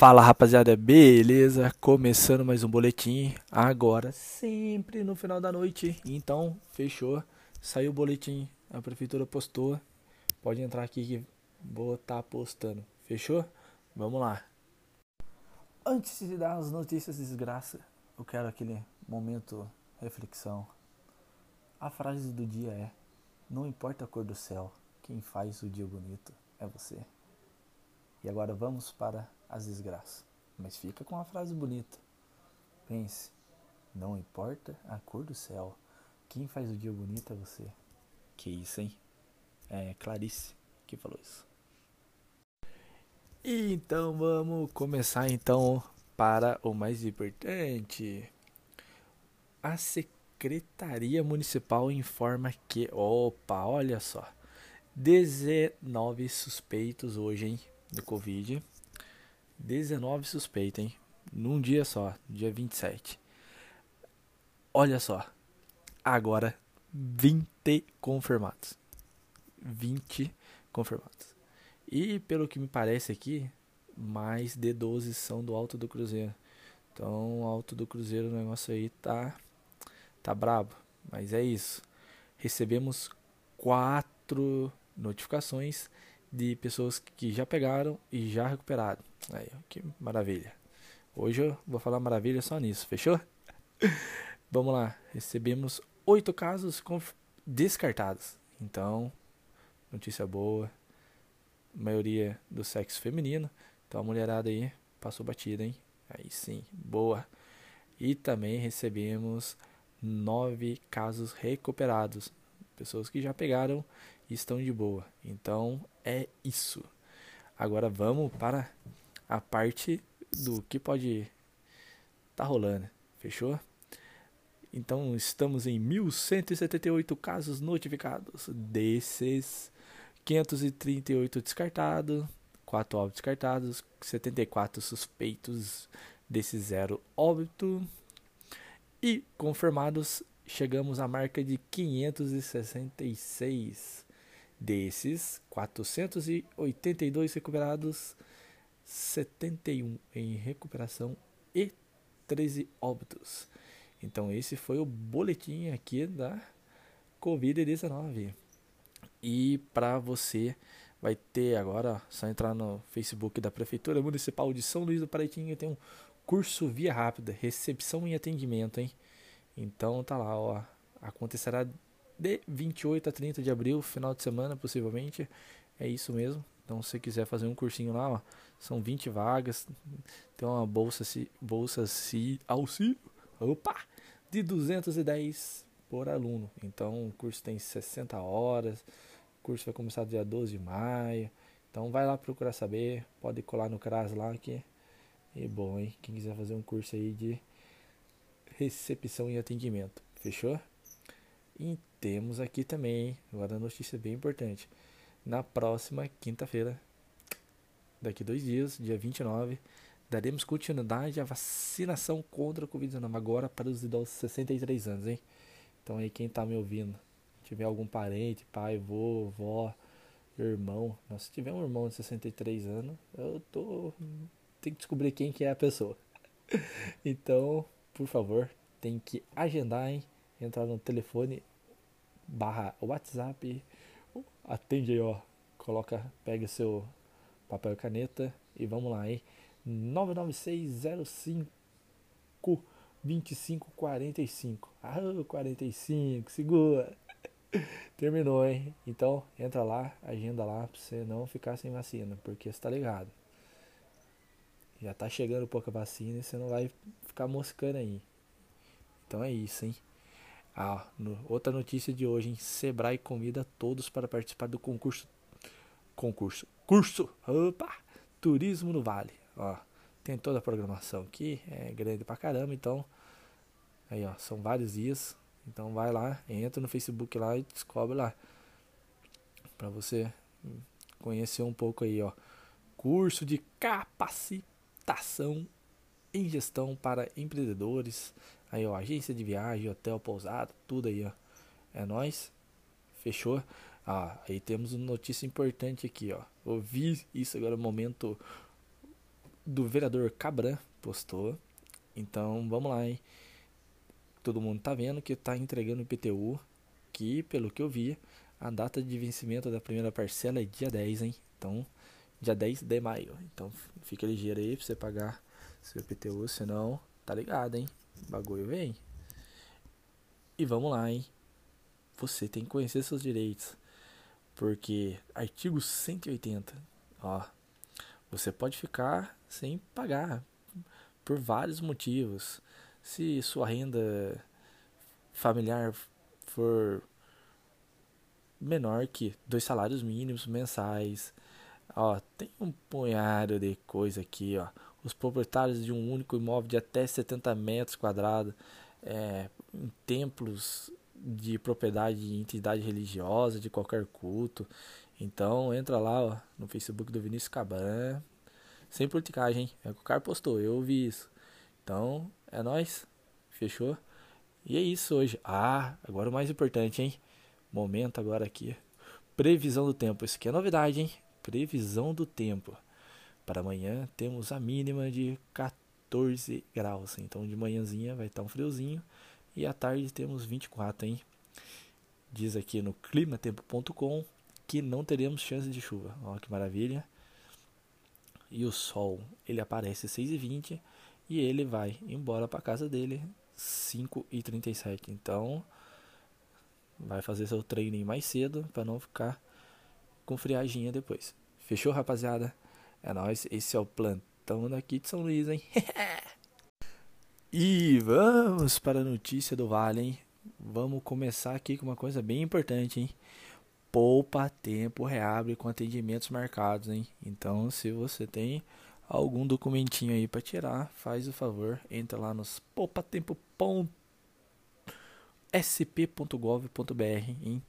Fala rapaziada, beleza? Começando mais um boletim agora, sempre no final da noite. Então, fechou. Saiu o boletim, a prefeitura postou. Pode entrar aqui que vou estar tá postando. Fechou? Vamos lá. Antes de dar as notícias de desgraça, eu quero aquele momento reflexão. A frase do dia é: Não importa a cor do céu, quem faz o dia bonito é você. E agora vamos para as desgraças. Mas fica com a frase bonita. Pense, não importa a cor do céu, quem faz o dia bonito é você. Que isso, hein? É Clarice que falou isso. Então vamos começar então para o mais importante. A Secretaria Municipal informa que, opa, olha só, 19 suspeitos hoje, hein, do Covid. 19 suspeitos, hein? Num dia só, dia 27. Olha só. Agora 20 confirmados. 20 confirmados. E pelo que me parece aqui, mais de 12 são do Alto do Cruzeiro. Então, Alto do Cruzeiro, o negócio aí tá tá brabo, mas é isso. Recebemos quatro notificações de pessoas que já pegaram e já recuperaram. Aí, que maravilha. Hoje eu vou falar maravilha só nisso, fechou? Vamos lá, recebemos oito casos descartados. Então, notícia boa. Maioria do sexo feminino. Então a mulherada aí passou batida, hein? Aí sim, boa. E também recebemos nove casos recuperados. Pessoas que já pegaram e estão de boa. Então é isso. Agora vamos para a parte do que pode tá rolando. Fechou? Então estamos em 1178 casos notificados. Desses 538 descartados, 4 óbitos descartados, 74 suspeitos desses zero óbito e confirmados chegamos à marca de 566 Desses, 482 recuperados, 71 em recuperação e 13 óbitos. Então esse foi o boletim aqui da COVID-19. E para você vai ter agora, só entrar no Facebook da Prefeitura Municipal de São Luís do Paraitinga, tem um curso via rápida, recepção e atendimento, hein? Então tá lá, ó, acontecerá de 28 a 30 de abril, final de semana possivelmente. É isso mesmo. Então, se você quiser fazer um cursinho lá, ó, são 20 vagas. Tem uma bolsa se bolsa se auxílio, opa, de 210 por aluno. Então, o curso tem 60 horas. O curso vai começar dia 12 de maio. Então, vai lá procurar saber, pode colar no CRAS lá que é bom, hein? Quem quiser fazer um curso aí de recepção e atendimento. Fechou? E temos aqui também, agora a notícia bem importante. Na próxima quinta-feira, daqui dois dias, dia 29, daremos continuidade à vacinação contra a Covid-19 agora para os idosos de 63 anos, hein? Então aí quem tá me ouvindo, tiver algum parente, pai, vô, vó, irmão, Nossa, se tiver um irmão de 63 anos, eu tô tem que descobrir quem que é a pessoa. Então, por favor, tem que agendar, hein? Entrar no telefone barra WhatsApp. Atende aí, ó. Coloca, pega seu papel e caneta e vamos lá, hein? 99605 2545. Ah, 45, segura. Terminou, hein? Então, entra lá, agenda lá pra você não ficar sem vacina, porque você tá ligado. Já tá chegando pouca vacina e você não vai ficar moscando aí. Então é isso, hein? Ah, no, outra notícia de hoje, hein? Sebrae convida todos para participar do concurso. Concurso. Curso! Opa! Turismo no Vale. Ó, tem toda a programação aqui, é grande pra caramba, então. Aí, ó, são vários dias. Então vai lá, entra no Facebook lá e descobre lá. Pra você conhecer um pouco aí, ó. Curso de capacitação em gestão para empreendedores. Aí, ó, agência de viagem, hotel, pousada, tudo aí, ó. É nós. Fechou? Ah, aí temos uma notícia importante aqui, ó. Ouvi isso agora, momento do vereador Cabran postou. Então, vamos lá, hein? Todo mundo tá vendo que tá entregando o IPTU, que, pelo que eu vi, a data de vencimento da primeira parcela é dia 10, hein? Então, dia 10 de maio. Então, fica ligeiro aí pra você pagar seu IPTU, senão, tá ligado, hein? Bagulho vem. E vamos lá, hein? Você tem que conhecer seus direitos. Porque artigo 180, ó, você pode ficar sem pagar por vários motivos. Se sua renda familiar for menor que dois salários mínimos mensais, ó, tem um punhado de coisa aqui, ó. Os proprietários de um único imóvel de até 70 metros quadrados, é, em templos de propriedade de entidade religiosa, de qualquer culto. Então entra lá ó, no Facebook do Vinícius Caban. Sem politicagem, é o que o cara postou, eu vi isso. Então, é nós. Fechou? E é isso hoje. Ah, agora o mais importante, hein? Momento agora aqui. Previsão do tempo. Isso aqui é novidade, hein? Previsão do tempo. Para amanhã temos a mínima de 14 graus. Então de manhãzinha vai estar um friozinho. E à tarde temos 24, hein? Diz aqui no climatempo.com que não teremos chance de chuva. Olha que maravilha. E o sol, ele aparece às 6h20 e ele vai embora para casa dele 5h37. Então, vai fazer seu treininho mais cedo para não ficar com friaginha depois. Fechou, rapaziada? É nóis. Esse é o plantão daqui de São Luís, hein? e vamos para a notícia do Vale, hein? Vamos começar aqui com uma coisa bem importante, hein? Poupa tempo reabre com atendimentos marcados, hein? Então, se você tem algum documentinho aí para tirar, faz o favor, entra lá nos poupatempo.sp.gov.br, hein?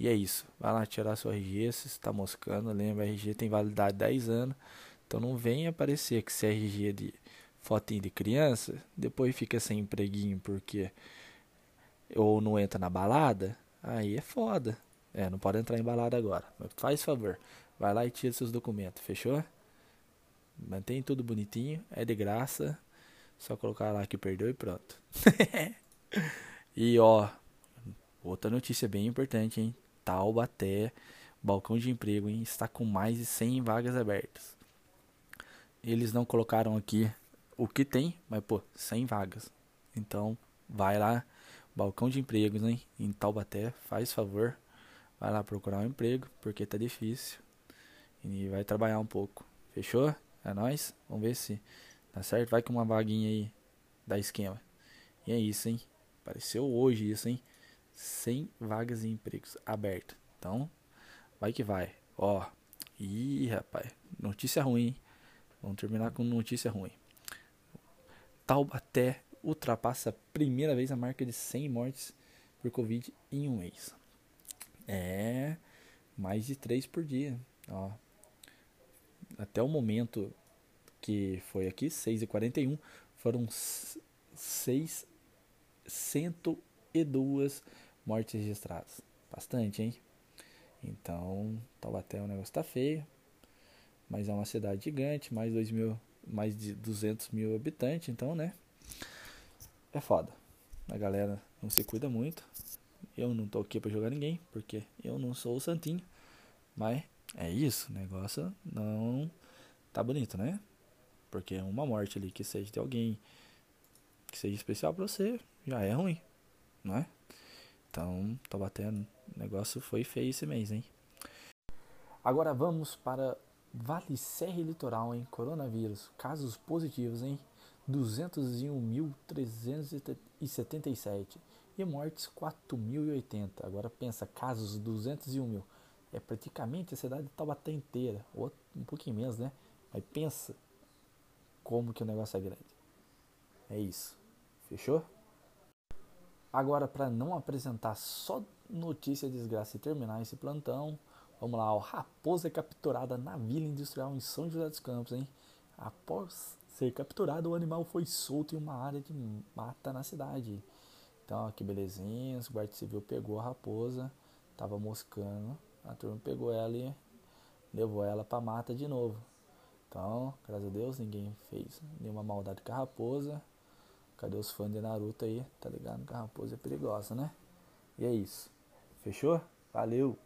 E é isso. Vai lá tirar sua RG se está moscando. Lembra, RG tem validade 10 anos. Então não vem aparecer que se é RG de fotinho de criança, depois fica sem empreguinho porque ou não entra na balada, aí é foda. É, não pode entrar em balada agora. Mas faz favor, vai lá e tira seus documentos, fechou? Mantém tudo bonitinho, é de graça. Só colocar lá que perdeu e pronto. e ó, outra notícia bem importante, hein? Taubaté, balcão de emprego, hein? Está com mais de 100 vagas abertas. Eles não colocaram aqui o que tem, mas pô, 100 vagas. Então, vai lá, balcão de empregos, hein? Em Taubaté, faz favor. Vai lá procurar um emprego, porque tá difícil. E vai trabalhar um pouco. Fechou? É nóis? Vamos ver se tá certo. Vai com uma vaguinha aí da esquema. E é isso, hein? Apareceu hoje isso, hein? 100 vagas em empregos abertas. Então, vai que vai. Ó. Ih, rapaz. Notícia ruim? Vamos terminar com notícia ruim. Taubaté ultrapassa a primeira vez a marca de 100 mortes por Covid em um mês. É mais de 3 por dia. Ó, até o momento que foi aqui, 6h41, foram 602 mortes registradas. Bastante, hein? Então, Taubaté o negócio tá feio. Mas é uma cidade gigante, mais, dois mil, mais de 200 mil habitantes, então, né? É foda. A galera não se cuida muito. Eu não tô aqui pra jogar ninguém, porque eu não sou o santinho. Mas é isso, o negócio não tá bonito, né? Porque uma morte ali que seja de alguém que seja especial pra você já é ruim, não é? Então, batendo. O negócio foi feio esse mês, hein? Agora vamos para Vale Serra Litoral, hein? Coronavírus. Casos positivos, hein? 201.377. E mortes 4.080. Agora pensa, casos 201 mil é praticamente a cidade de Taubaté inteira, ou um pouquinho menos, né? Mas pensa como que o negócio é grande. É isso. Fechou? Agora, para não apresentar só notícia desgraça e terminar esse plantão, vamos lá. Ó, raposa é capturada na Vila Industrial em São José dos Campos, hein? Após ser capturado, o animal foi solto em uma área de mata na cidade. Então, ó, que belezinha. O guarda civil pegou a raposa, tava moscando a turma pegou ela e levou ela pra mata de novo. Então, graças a Deus, ninguém fez nenhuma maldade com a raposa. Cadê os fãs de Naruto aí? Tá ligado que a raposa é perigosa, né? E é isso. Fechou? Valeu!